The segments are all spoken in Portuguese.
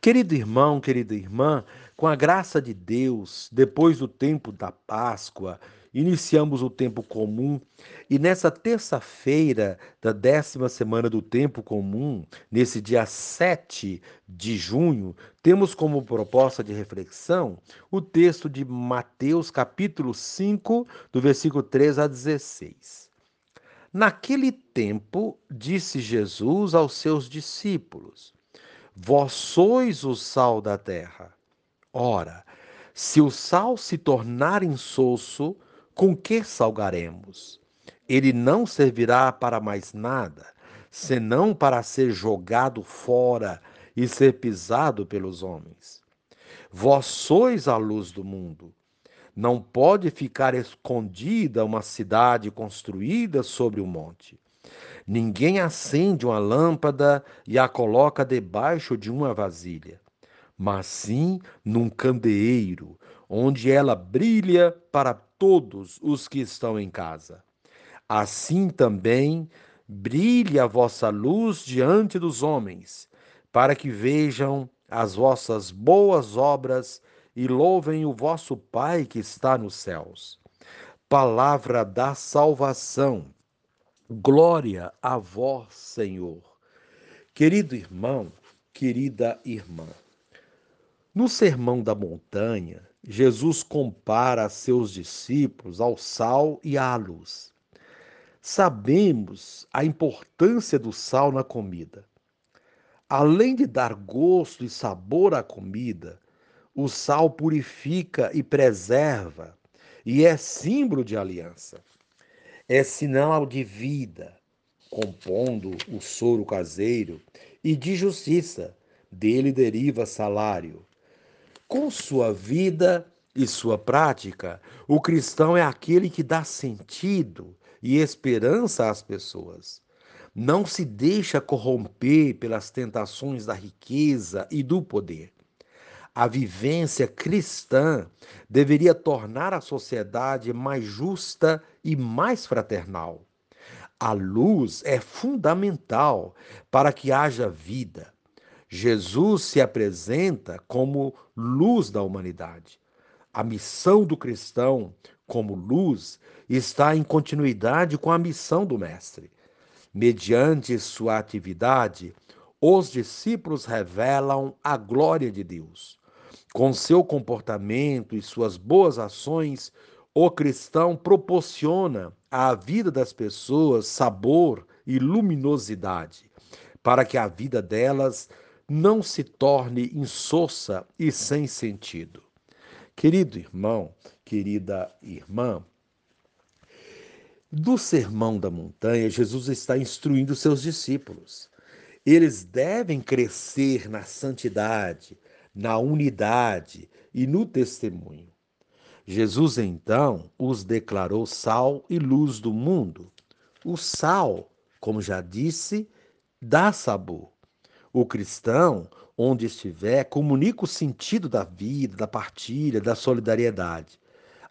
Querido irmão, querida irmã, com a graça de Deus, depois do tempo da Páscoa, iniciamos o tempo comum e nessa terça-feira da décima semana do tempo comum, nesse dia 7 de junho, temos como proposta de reflexão o texto de Mateus, capítulo 5, do versículo 3 a 16. Naquele tempo, disse Jesus aos seus discípulos: Vós sois o sal da terra. Ora, se o sal se tornar insosso, com que salgaremos? Ele não servirá para mais nada, senão para ser jogado fora e ser pisado pelos homens. Vós sois a luz do mundo. Não pode ficar escondida uma cidade construída sobre o um monte. Ninguém acende uma lâmpada e a coloca debaixo de uma vasilha, mas sim num candeeiro, onde ela brilha para todos os que estão em casa. Assim também brilhe a vossa luz diante dos homens, para que vejam as vossas boas obras e louvem o vosso Pai que está nos céus. Palavra da salvação. Glória a vós, Senhor. Querido irmão, querida irmã, no Sermão da Montanha, Jesus compara seus discípulos ao sal e à luz. Sabemos a importância do sal na comida. Além de dar gosto e sabor à comida, o sal purifica e preserva e é símbolo de aliança é sinal de vida, compondo o soro caseiro, e de justiça, dele deriva salário. Com sua vida e sua prática, o cristão é aquele que dá sentido e esperança às pessoas. Não se deixa corromper pelas tentações da riqueza e do poder. A vivência cristã deveria tornar a sociedade mais justa e mais fraternal. A luz é fundamental para que haja vida. Jesus se apresenta como luz da humanidade. A missão do cristão, como luz, está em continuidade com a missão do Mestre. Mediante sua atividade, os discípulos revelam a glória de Deus. Com seu comportamento e suas boas ações, o cristão proporciona à vida das pessoas sabor e luminosidade, para que a vida delas não se torne insossa e sem sentido. Querido irmão, querida irmã, do Sermão da Montanha, Jesus está instruindo seus discípulos. Eles devem crescer na santidade, na unidade e no testemunho. Jesus então os declarou sal e luz do mundo. O sal, como já disse, dá sabor. O cristão, onde estiver, comunica o sentido da vida, da partilha, da solidariedade.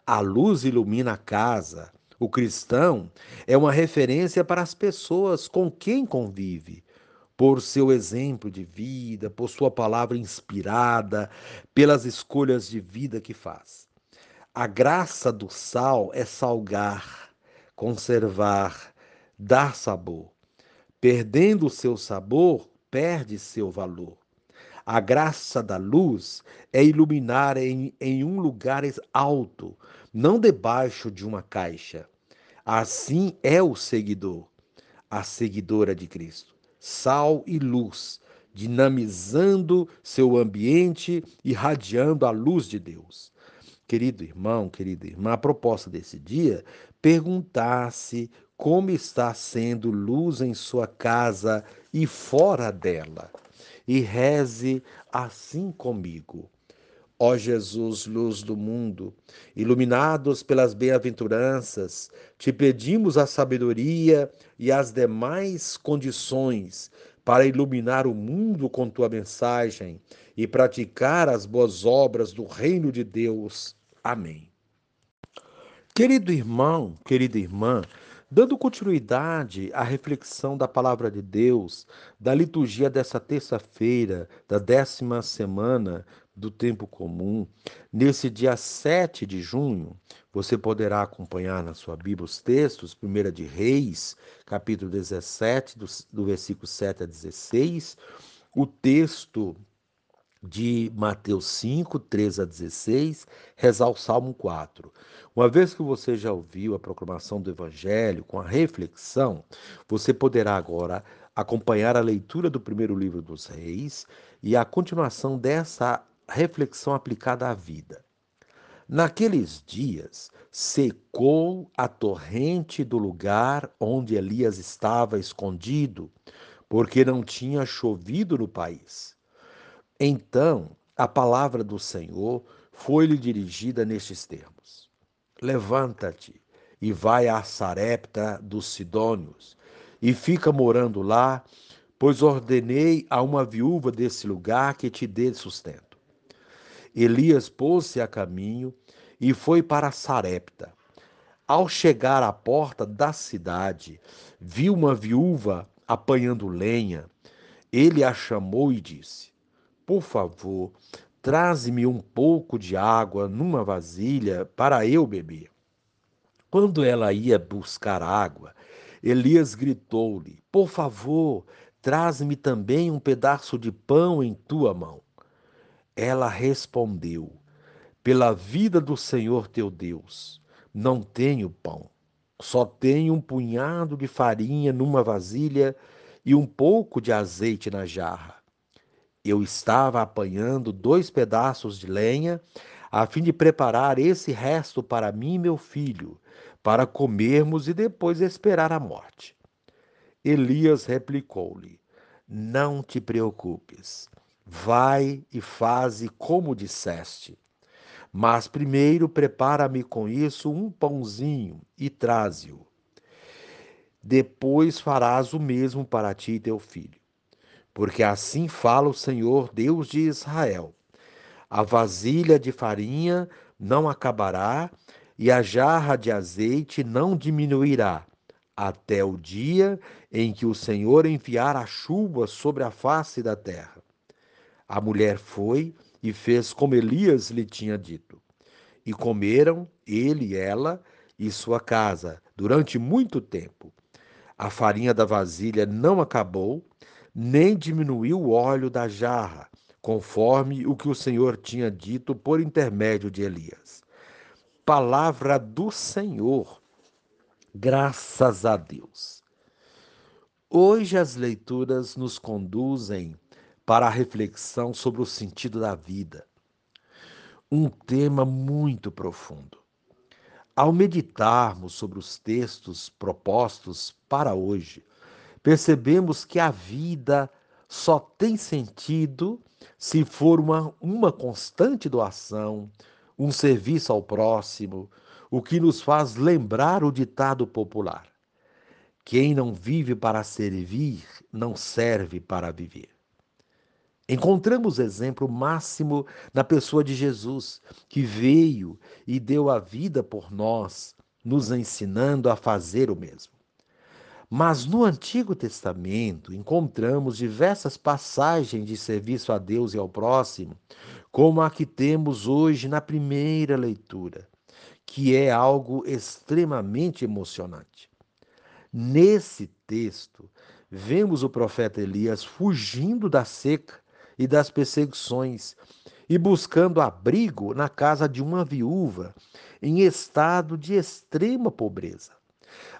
A luz ilumina a casa. O cristão é uma referência para as pessoas com quem convive por seu exemplo de vida, por sua palavra inspirada, pelas escolhas de vida que faz. A graça do sal é salgar, conservar, dar sabor. Perdendo o seu sabor, perde seu valor. A graça da luz é iluminar em, em um lugar alto, não debaixo de uma caixa. Assim é o seguidor, a seguidora de Cristo sal e luz, dinamizando seu ambiente, irradiando a luz de Deus. Querido irmão, querida irmã, a proposta desse dia, perguntar-se como está sendo luz em sua casa e fora dela. E reze assim comigo. Ó Jesus, luz do mundo, iluminados pelas bem-aventuranças, te pedimos a sabedoria e as demais condições para iluminar o mundo com tua mensagem e praticar as boas obras do reino de Deus. Amém. Querido irmão, querida irmã, Dando continuidade à reflexão da palavra de Deus, da liturgia dessa terça-feira, da décima semana do tempo comum, nesse dia 7 de junho, você poderá acompanhar na sua Bíblia os textos, 1 de Reis, capítulo 17, do, do versículo 7 a 16, o texto de Mateus 5, 13 a 16, rezar o Salmo 4. Uma vez que você já ouviu a proclamação do Evangelho com a reflexão, você poderá agora acompanhar a leitura do primeiro livro dos Reis e a continuação dessa reflexão aplicada à vida. Naqueles dias, secou a torrente do lugar onde Elias estava escondido, porque não tinha chovido no país. Então a palavra do Senhor foi-lhe dirigida nestes termos: Levanta-te e vai a Sarepta dos Sidônios e fica morando lá, pois ordenei a uma viúva desse lugar que te dê sustento. Elias pôs-se a caminho e foi para Sarepta. Ao chegar à porta da cidade, viu uma viúva apanhando lenha. Ele a chamou e disse: por favor, traze-me um pouco de água numa vasilha para eu beber. Quando ela ia buscar água, Elias gritou-lhe: Por favor, traze-me também um pedaço de pão em tua mão. Ela respondeu: Pela vida do Senhor teu Deus, não tenho pão. Só tenho um punhado de farinha numa vasilha e um pouco de azeite na jarra. Eu estava apanhando dois pedaços de lenha a fim de preparar esse resto para mim e meu filho, para comermos e depois esperar a morte. Elias replicou-lhe: Não te preocupes. Vai e faze como disseste. Mas primeiro prepara-me com isso um pãozinho e traze-o. Depois farás o mesmo para ti e teu filho. Porque assim fala o Senhor, Deus de Israel: a vasilha de farinha não acabará e a jarra de azeite não diminuirá, até o dia em que o Senhor enviar a chuva sobre a face da terra. A mulher foi e fez como Elias lhe tinha dito. E comeram ele ela e sua casa durante muito tempo. A farinha da vasilha não acabou, nem diminuiu o óleo da jarra, conforme o que o Senhor tinha dito por intermédio de Elias. Palavra do Senhor. Graças a Deus. Hoje as leituras nos conduzem para a reflexão sobre o sentido da vida. Um tema muito profundo. Ao meditarmos sobre os textos propostos para hoje, percebemos que a vida só tem sentido se for uma, uma constante doação, um serviço ao próximo, o que nos faz lembrar o ditado popular: quem não vive para servir, não serve para viver. Encontramos exemplo máximo na pessoa de Jesus, que veio e deu a vida por nós, nos ensinando a fazer o mesmo. Mas no Antigo Testamento encontramos diversas passagens de serviço a Deus e ao próximo, como a que temos hoje na primeira leitura, que é algo extremamente emocionante. Nesse texto, vemos o profeta Elias fugindo da seca e das perseguições e buscando abrigo na casa de uma viúva em estado de extrema pobreza.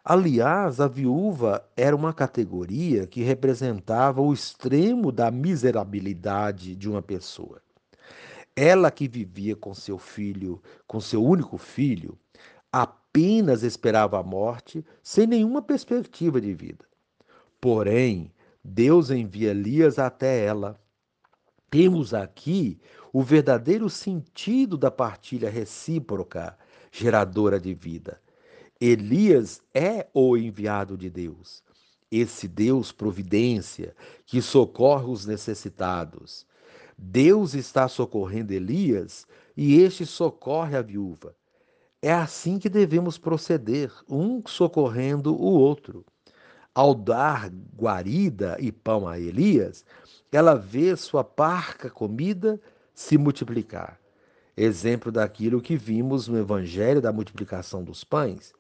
Aliás, a viúva era uma categoria que representava o extremo da miserabilidade de uma pessoa. Ela que vivia com seu filho, com seu único filho, apenas esperava a morte sem nenhuma perspectiva de vida. Porém, Deus envia Elias até ela. Temos aqui o verdadeiro sentido da partilha recíproca, geradora de vida. Elias é o enviado de Deus, esse Deus providência que socorre os necessitados. Deus está socorrendo Elias e este socorre a viúva. É assim que devemos proceder, um socorrendo o outro. Ao dar guarida e pão a Elias, ela vê sua parca comida se multiplicar. Exemplo daquilo que vimos no evangelho da multiplicação dos pães.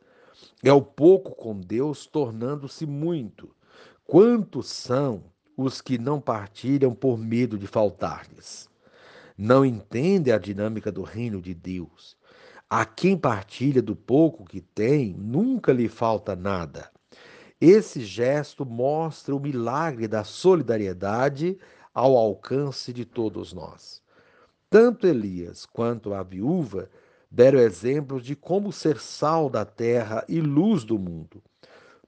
É o pouco com Deus tornando-se muito. Quantos são os que não partilham por medo de faltar-lhes? Não entendem a dinâmica do reino de Deus. A quem partilha do pouco que tem, nunca lhe falta nada. Esse gesto mostra o milagre da solidariedade ao alcance de todos nós. Tanto Elias quanto a viúva deram exemplos de como ser sal da terra e luz do mundo,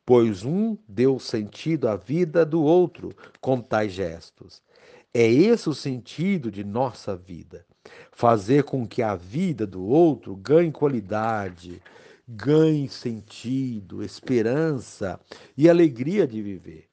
pois um deu sentido à vida do outro com tais gestos. É esse o sentido de nossa vida fazer com que a vida do outro ganhe qualidade, ganhe sentido, esperança e alegria de viver.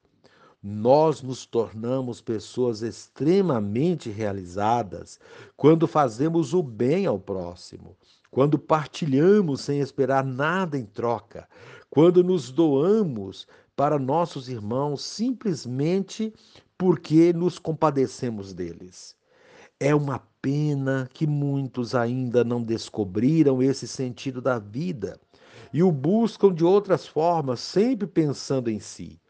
Nós nos tornamos pessoas extremamente realizadas quando fazemos o bem ao próximo, quando partilhamos sem esperar nada em troca, quando nos doamos para nossos irmãos simplesmente porque nos compadecemos deles. É uma pena que muitos ainda não descobriram esse sentido da vida e o buscam de outras formas, sempre pensando em si.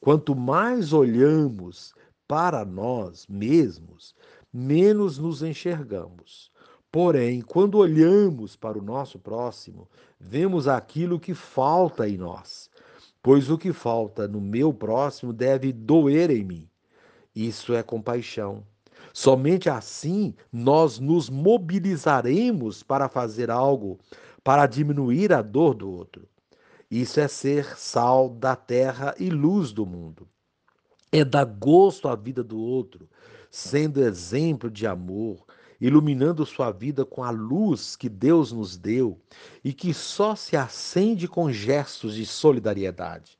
Quanto mais olhamos para nós mesmos, menos nos enxergamos. Porém, quando olhamos para o nosso próximo, vemos aquilo que falta em nós, pois o que falta no meu próximo deve doer em mim. Isso é compaixão. Somente assim nós nos mobilizaremos para fazer algo para diminuir a dor do outro. Isso é ser sal da terra e luz do mundo. É dar gosto à vida do outro, sendo exemplo de amor, iluminando sua vida com a luz que Deus nos deu e que só se acende com gestos de solidariedade.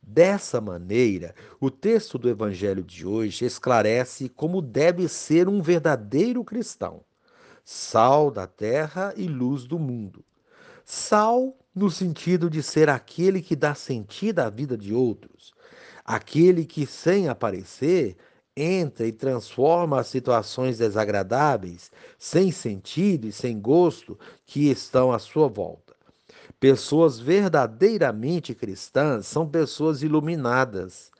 Dessa maneira, o texto do Evangelho de hoje esclarece como deve ser um verdadeiro cristão, sal da terra e luz do mundo. Sal no sentido de ser aquele que dá sentido à vida de outros, aquele que, sem aparecer, entra e transforma as situações desagradáveis, sem sentido e sem gosto que estão à sua volta. Pessoas verdadeiramente cristãs são pessoas iluminadas.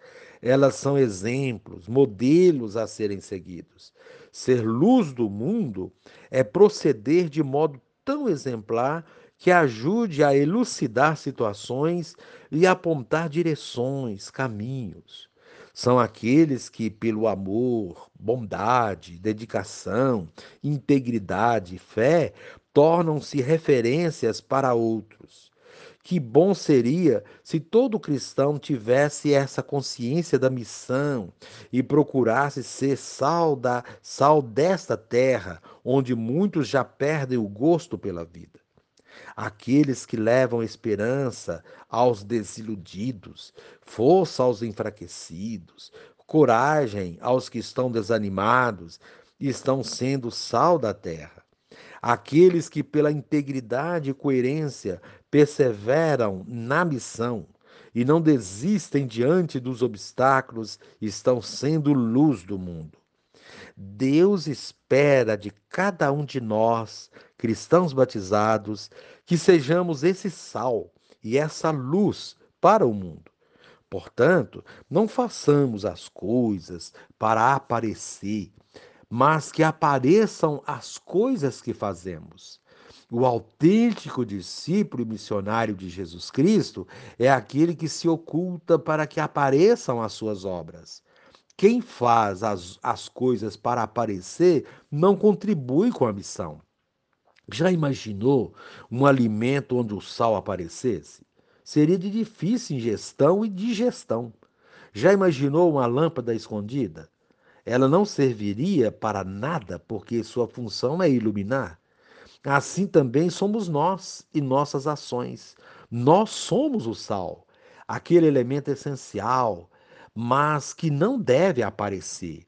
Elas são exemplos, modelos a serem seguidos. Ser luz do mundo é proceder de modo tão exemplar que ajude a elucidar situações e apontar direções, caminhos. São aqueles que, pelo amor, bondade, dedicação, integridade e fé, tornam-se referências para outros. Que bom seria se todo cristão tivesse essa consciência da missão e procurasse ser sal, da, sal desta terra, onde muitos já perdem o gosto pela vida. Aqueles que levam esperança aos desiludidos, força aos enfraquecidos, coragem aos que estão desanimados, estão sendo sal da terra. Aqueles que, pela integridade e coerência, perseveram na missão e não desistem diante dos obstáculos, estão sendo luz do mundo. Deus espera de cada um de nós, cristãos batizados, que sejamos esse sal e essa luz para o mundo. Portanto, não façamos as coisas para aparecer, mas que apareçam as coisas que fazemos. O autêntico discípulo e missionário de Jesus Cristo é aquele que se oculta para que apareçam as suas obras. Quem faz as, as coisas para aparecer não contribui com a missão. Já imaginou um alimento onde o sal aparecesse? Seria de difícil ingestão e digestão. Já imaginou uma lâmpada escondida? ela não serviria para nada, porque sua função é iluminar. Assim também somos nós e nossas ações. Nós somos o sal, aquele elemento essencial, mas que não deve aparecer.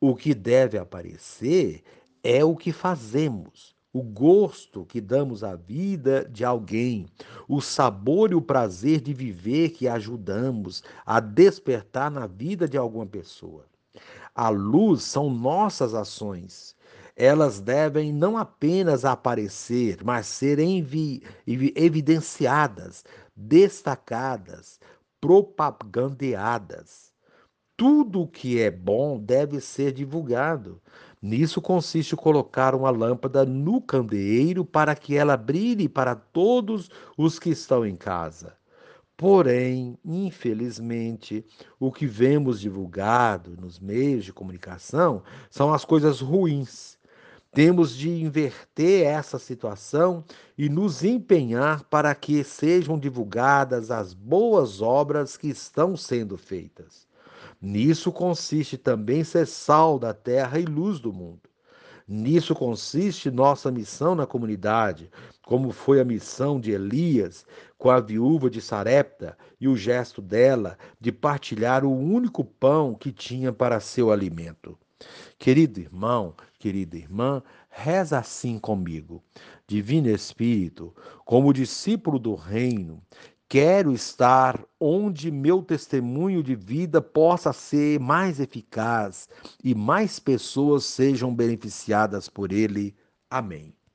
O que deve aparecer é o que fazemos, o gosto que damos à vida de alguém, o sabor e o prazer de viver que ajudamos a despertar na vida de alguma pessoa. A luz são nossas ações. Elas devem não apenas aparecer, mas ser evidenciadas, destacadas, propagandeadas. Tudo o que é bom deve ser divulgado. Nisso consiste colocar uma lâmpada no candeeiro para que ela brilhe para todos os que estão em casa. Porém, infelizmente, o que vemos divulgado nos meios de comunicação são as coisas ruins. Temos de inverter essa situação e nos empenhar para que sejam divulgadas as boas obras que estão sendo feitas. Nisso consiste também ser sal da terra e luz do mundo. Nisso consiste nossa missão na comunidade, como foi a missão de Elias com a viúva de Sarepta e o gesto dela de partilhar o único pão que tinha para seu alimento. Querido irmão, querida irmã, reza assim comigo. Divino Espírito, como discípulo do Reino, Quero estar onde meu testemunho de vida possa ser mais eficaz e mais pessoas sejam beneficiadas por ele. Amém.